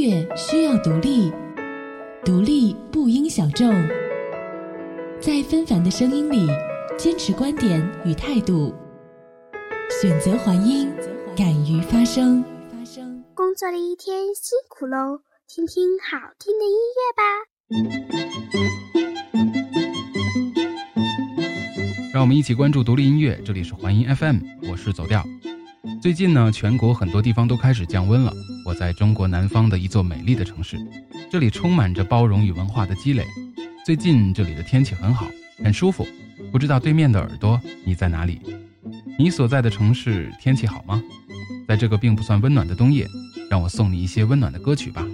音乐需要独立，独立不应小众。在纷繁的声音里，坚持观点与态度，选择还音，敢于发声。工作了一天，辛苦喽！听听好听的音乐吧。让我们一起关注独立音乐，这里是环音 FM，我是走调。最近呢，全国很多地方都开始降温了。我在中国南方的一座美丽的城市，这里充满着包容与文化的积累。最近这里的天气很好，很舒服。不知道对面的耳朵你在哪里？你所在的城市天气好吗？在这个并不算温暖的冬夜，让我送你一些温暖的歌曲吧。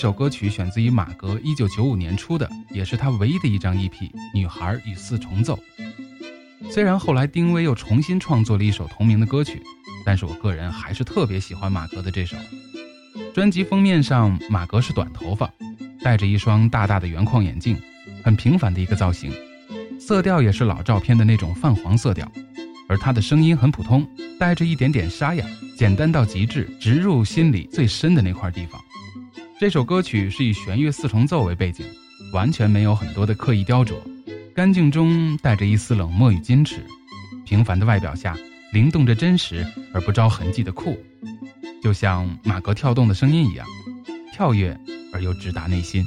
首歌曲选自于马格一九九五年出的，也是他唯一的一张 EP《女孩与四重奏》。虽然后来丁薇又重新创作了一首同名的歌曲，但是我个人还是特别喜欢马格的这首。专辑封面上，马格是短头发，戴着一双大大的圆框眼镜，很平凡的一个造型，色调也是老照片的那种泛黄色调，而他的声音很普通，带着一点点沙哑，简单到极致，直入心里最深的那块地方。这首歌曲是以弦乐四重奏为背景，完全没有很多的刻意雕琢，干净中带着一丝冷漠与矜持，平凡的外表下灵动着真实而不着痕迹的酷，就像马格跳动的声音一样，跳跃而又直达内心。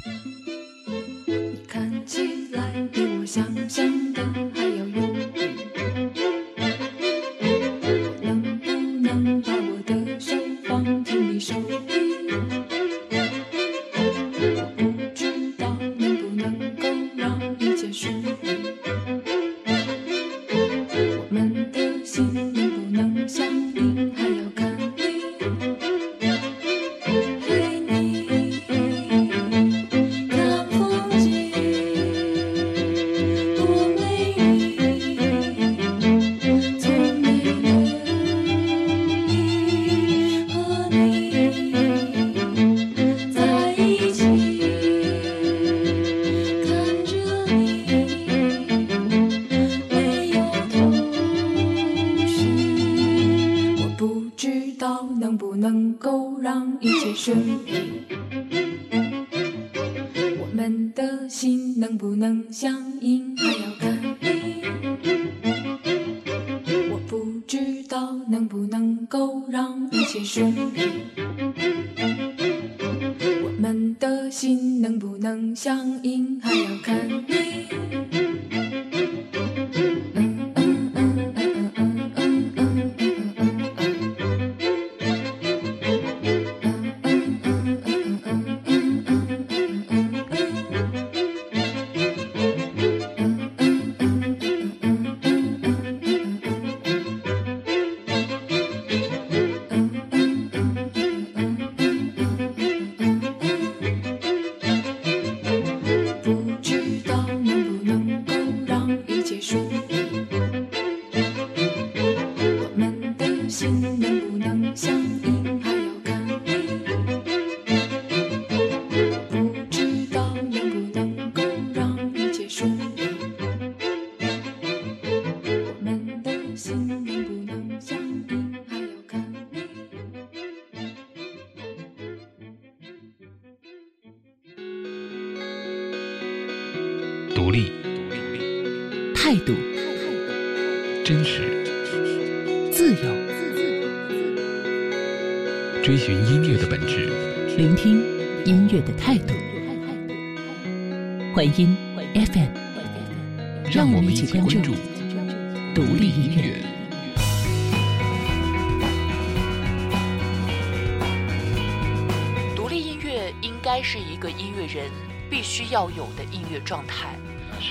立，态度，真实，自由，追寻音乐的本质。聆听音乐的态度。欢音 FM，让我们一起关注独立音乐。独立音乐应该是一个音乐人必须要有的音乐状态，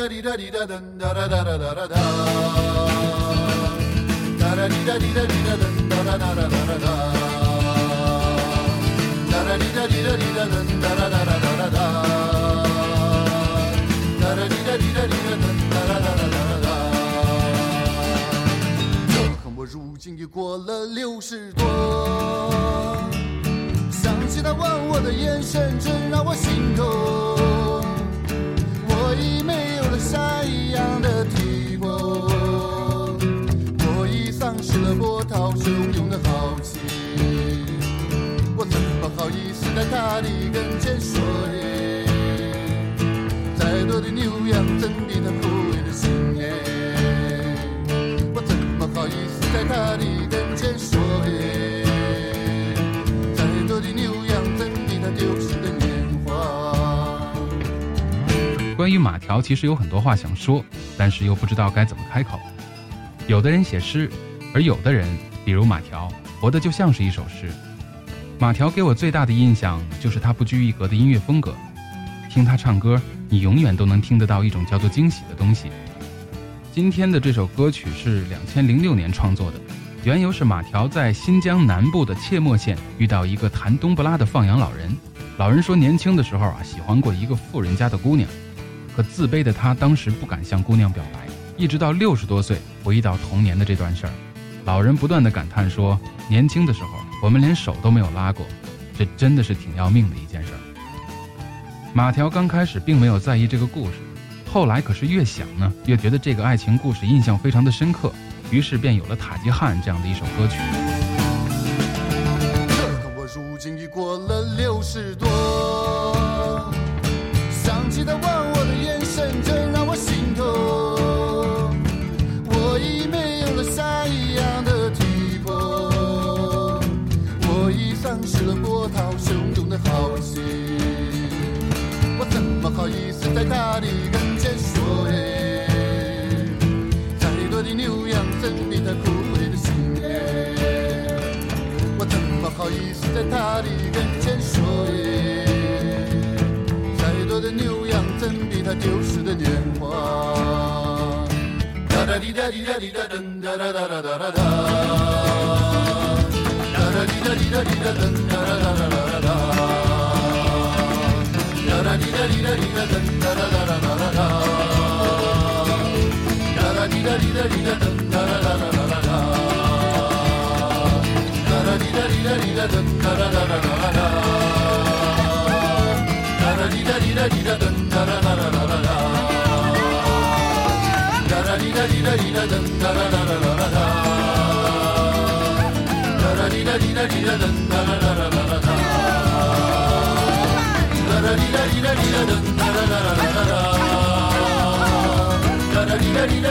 哒滴哒滴哒哒噔哒哒哒哒哒哒哒，哒哒滴哒滴哒滴哒噔哒哒哒哒哒哒，哒哒滴哒滴哒滴哒噔哒哒哒哒哒哒，哒哒滴哒滴哒滴哒噔哒哒哒哒哒哒。我如今已过了六十多，想起他望我的眼神，真让我心痛。我已没已丧失了波涛汹涌的豪情。我怎么好意思在他的跟前说耶？再多的牛羊怎比他枯萎的心耶？我怎么好意思？在他的跟前说耶，再多的牛羊怎比他丢失的年华？关于马条，其实有很多话想说，但是又不知道该怎么开口。有的人写诗，而有的人，比如马条，活的就像是一首诗。马条给我最大的印象就是他不拘一格的音乐风格，听他唱歌，你永远都能听得到一种叫做惊喜的东西。今天的这首歌曲是两千零六年创作的，缘由是马条在新疆南部的切莫县遇到一个弹冬不拉的放羊老人，老人说年轻的时候啊喜欢过一个富人家的姑娘，可自卑的他当时不敢向姑娘表白，一直到六十多岁回忆到童年的这段事儿，老人不断的感叹说，年轻的时候我们连手都没有拉过，这真的是挺要命的一件事儿。马条刚开始并没有在意这个故事。后来可是越想呢，越觉得这个爱情故事印象非常的深刻，于是便有了《塔吉汉》这样的一首歌曲。滴哒滴哒滴哒滴哒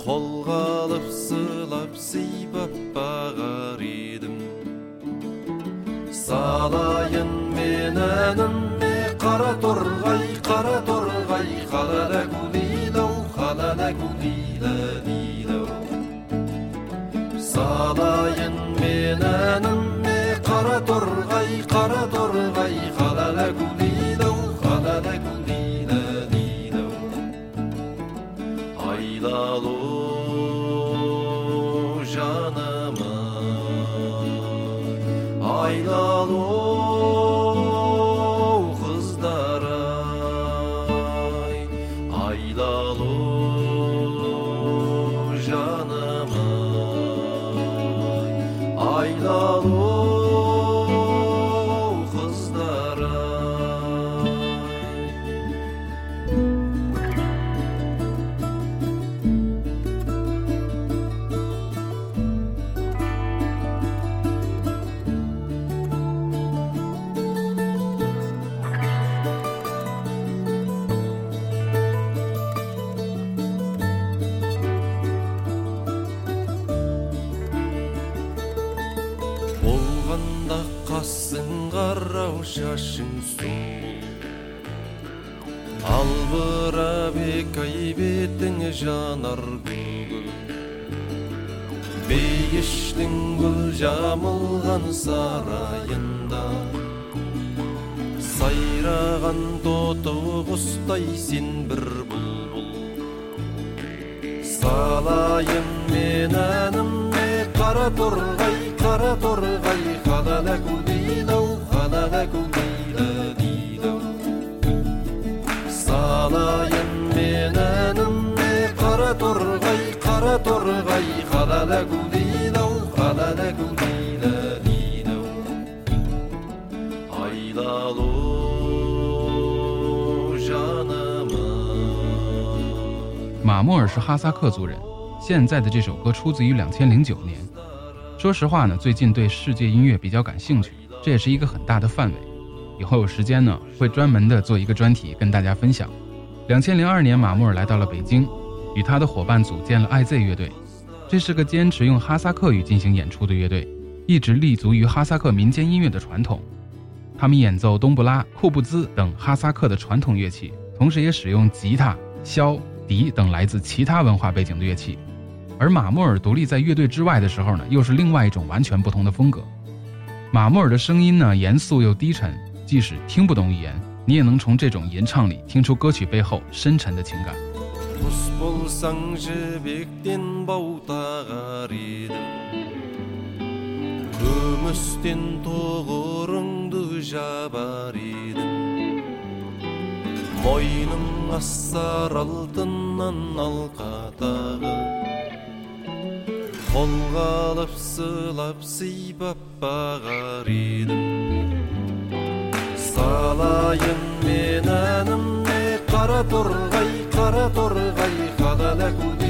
қолға алып сылап сыйпап бағар едім. Салайын мен әніме қара торғай қара торғай халала гулилау халала гулила дилау салайын мен әніме қара торғай қара торғай сарайында. Сайраған тоты құстай сен бір бұлбұл. Салайын мен әніме қара торғай қара торғай халала гулилау халала гулила дилау салайын мен әніме қара торғай қара торғай халала 马莫尔是哈萨克族人，现在的这首歌出自于两千零九年。说实话呢，最近对世界音乐比较感兴趣，这也是一个很大的范围。以后有时间呢，会专门的做一个专题跟大家分享。两千零二年，马莫尔来到了北京，与他的伙伴组建了 IZ 乐队。这是个坚持用哈萨克语进行演出的乐队，一直立足于哈萨克民间音乐的传统。他们演奏冬不拉、库布兹等哈萨克的传统乐器，同时也使用吉他、箫、笛等来自其他文化背景的乐器。而马莫尔独立在乐队之外的时候呢，又是另外一种完全不同的风格。马莫尔的声音呢，严肃又低沉，即使听不懂语言，你也能从这种吟唱里听出歌曲背后深沉的情感。 құс болсаң жібектен бау тағар едім күмістен тұғырыңды жабар едім Мойның ассар алтыннан алқа тағы қолға алып сылап сыйпап бағар едім салайын мен әнімде қара торғай қара торғай халала кудилау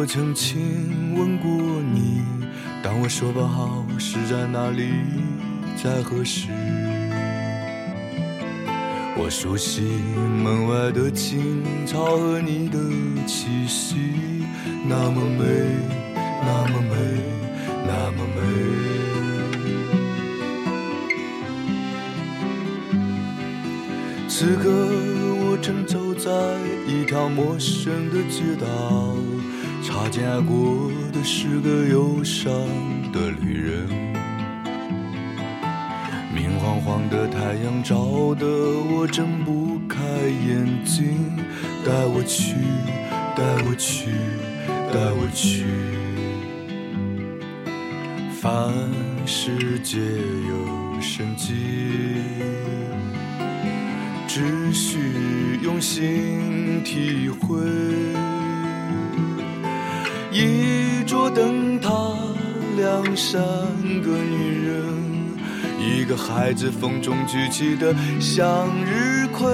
我曾亲吻过你，当我说不好是在哪里，在何时。我熟悉门外的青草和你的气息，那么美，那么美，那么美。此刻我正走在一条陌生的街道，擦肩而过的是个忧伤的旅人。明晃晃的太阳照得我睁不开眼睛，带我去，带我去，带我去。凡世皆有生机。只需用心体会。一桌灯塔，两三个女人，一个孩子风中举起的向日葵。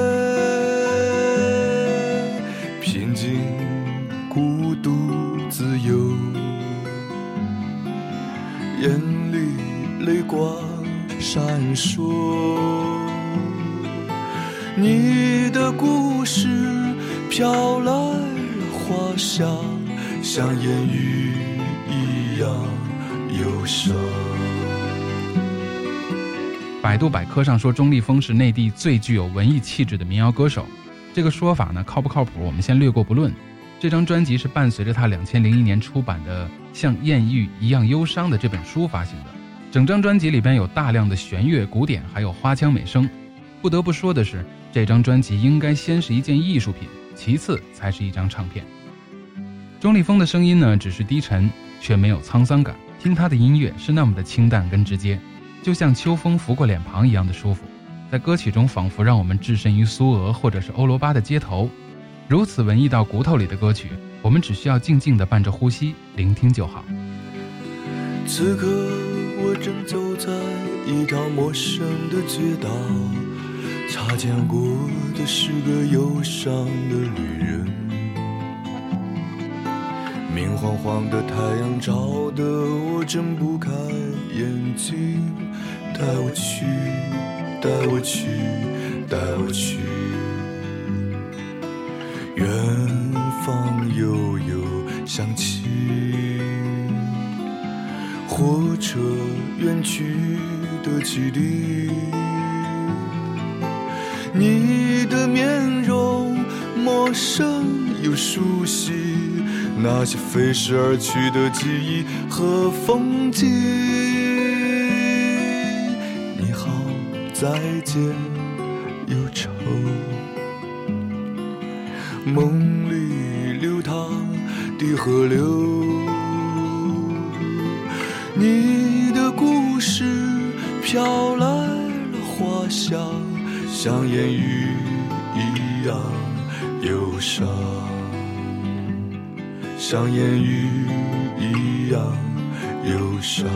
平静、孤独、自由，眼里泪光闪烁。你的故事飘来了花香，像烟雨一样忧伤。百度百科上说钟立风是内地最具有文艺气质的民谣歌手，这个说法呢靠不靠谱？我们先略过不论。这张专辑是伴随着他两千零一年出版的《像艳遇一样忧伤》的这本书发行的。整张专辑里边有大量的弦乐、古典，还有花腔美声。不得不说的是，这张专辑应该先是一件艺术品，其次才是一张唱片。钟立风的声音呢，只是低沉，却没有沧桑感。听他的音乐是那么的清淡跟直接，就像秋风拂过脸庞一样的舒服。在歌曲中，仿佛让我们置身于苏俄或者是欧罗巴的街头。如此文艺到骨头里的歌曲，我们只需要静静地伴着呼吸聆听就好。此刻我正走在一条陌生的街道，擦肩过的是个忧伤的旅人。明晃晃的太阳照得我睁不开眼睛，带我去，带我去，带我去。远方悠悠响起，火车远去的汽笛。你的面容陌生又熟悉，那些飞逝而去的记忆和风景。你好，再见，忧愁。梦里流淌的河流，你的故事飘来了花香，像烟雨一样忧伤，像烟雨一样忧伤。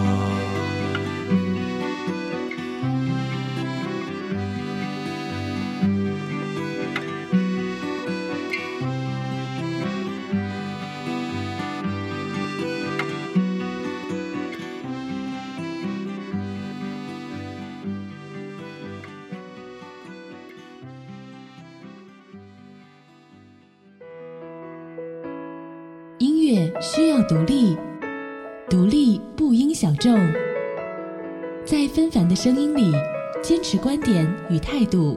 独立，独立不应小众，在纷繁的声音里坚持观点与态度，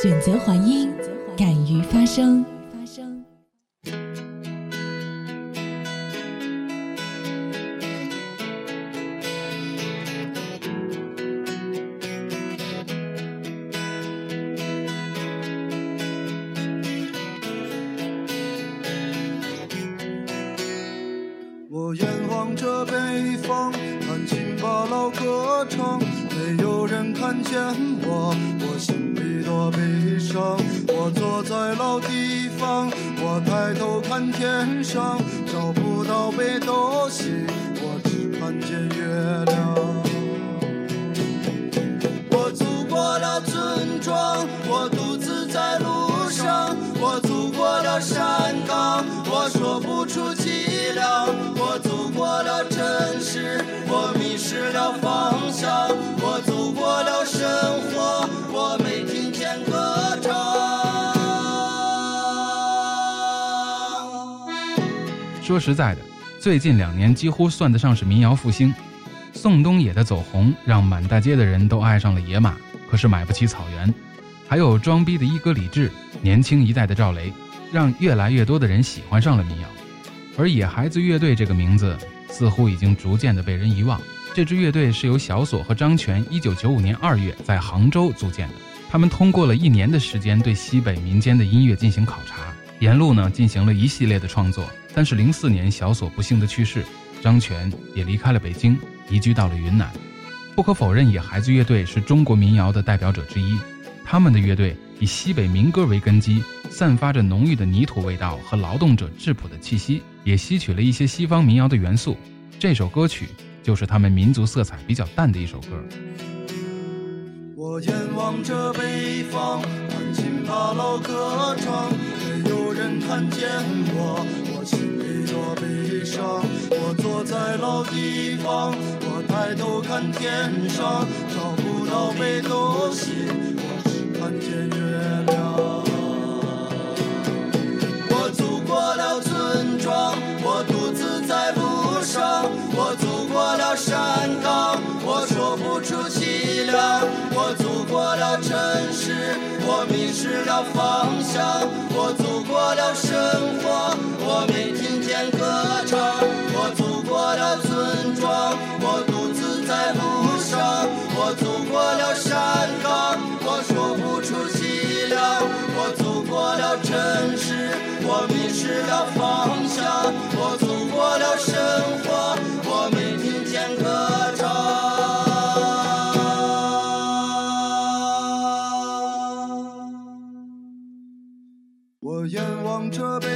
选择还音，敢于发声。眼望着北方，弹琴把老歌唱，没有人看见我，我心里多悲伤。我坐在老地方，我抬头看天上，找不到北斗星，我只看见月亮。我走过了村庄，我独自在路上，我走过了山岗，我说不出凄凉。了城市，我迷失了方向。我走过了生活，我没听见歌唱。说实在的，最近两年几乎算得上是民谣复兴。宋冬野的走红，让满大街的人都爱上了野马，可是买不起草原。还有装逼的一哥李志，年轻一代的赵雷，让越来越多的人喜欢上了民谣。而野孩子乐队这个名字，似乎已经逐渐的被人遗忘。这支乐队是由小锁和张全1995年2月在杭州组建的。他们通过了一年的时间，对西北民间的音乐进行考察，沿路呢进行了一系列的创作。但是04年小锁不幸的去世，张全也离开了北京，移居到了云南。不可否认，野孩子乐队是中国民谣的代表者之一。他们的乐队以西北民歌为根基，散发着浓郁的泥土味道和劳动者质朴的气息，也吸取了一些西方民谣的元素。这首歌曲就是他们民族色彩比较淡的一首歌。我眼望着北方，弹琴把老歌唱，没有人看见我，我心里多悲伤。我坐在老地方，我抬头看天上，找不到北斗星，我只看见月亮。我走过了山岗，我说不出凄凉。我走过了城市，我迷失了方向。我走过了生活，我没听见歌唱。我走过了村庄，我独自在路上。我走过了山岗，我说不出凄凉。我走过了城市，失了方向，我走过了生活，我没听见歌唱。我眼望着北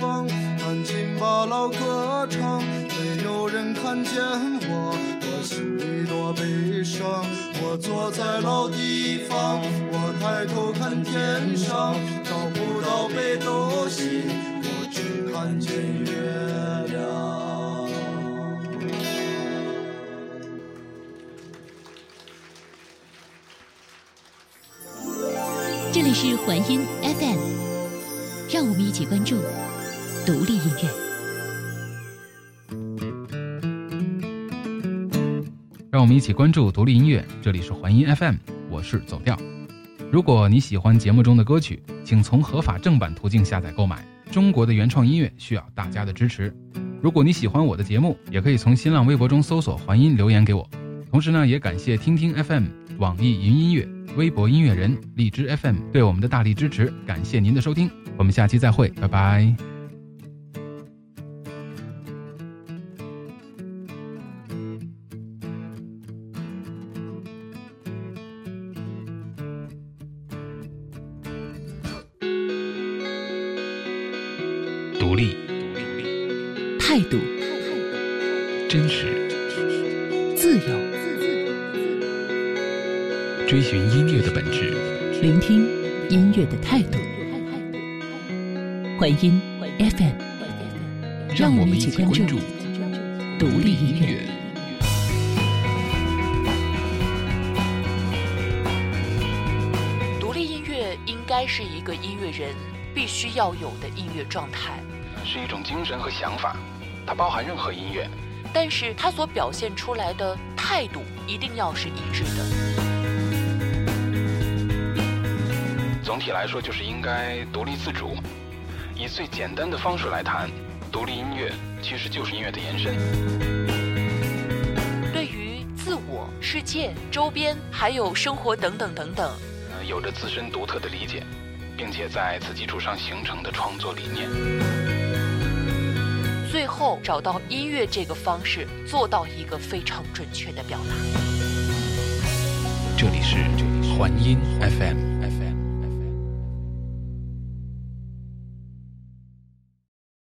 方，弹琴把老歌唱，没有人看见我，我心里多悲伤。我坐在老地方，我抬头看天上，找不到北斗星。看见月亮。这里是环音 FM，让我们一起关注独立音乐。让我们一起关注独立音乐。这里是环音 FM，我是走调。如果你喜欢节目中的歌曲，请从合法正版途径下载购买。中国的原创音乐需要大家的支持。如果你喜欢我的节目，也可以从新浪微博中搜索“环音”留言给我。同时呢，也感谢听听 FM、网易云音乐。微博音乐人荔枝 FM 对我们的大力支持，感谢您的收听，我们下期再会，拜拜。应该是一个音乐人必须要有的音乐状态，是一种精神和想法，它包含任何音乐，但是它所表现出来的态度一定要是一致的。总体来说，就是应该独立自主。以最简单的方式来谈，独立音乐其实就是音乐的延伸。对于自我、世界、周边，还有生活等等等等，呃，有着自身独特的理解，并且在此基础上形成的创作理念。最后找到音乐这个方式，做到一个非常准确的表达。这里是环音 FM。